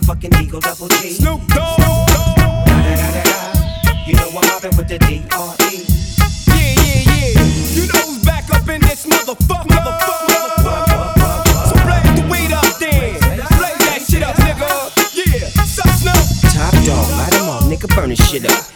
Double G. Snoop Dogg. You know I'm mobbing with the D.R.E. Yeah, yeah, yeah. You know who's back up in this motherfucker. Motherfucker, motherfucker. So blaze the weed up then. Blaze that shit up, nigga. Yeah. Snoop? Top dog, light 'em all, nigga, burn this shit up.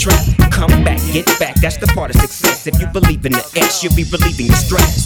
Come back, get back, that's the part of success. If you believe in the X, you'll be relieving the stress.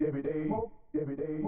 Every day. Every day.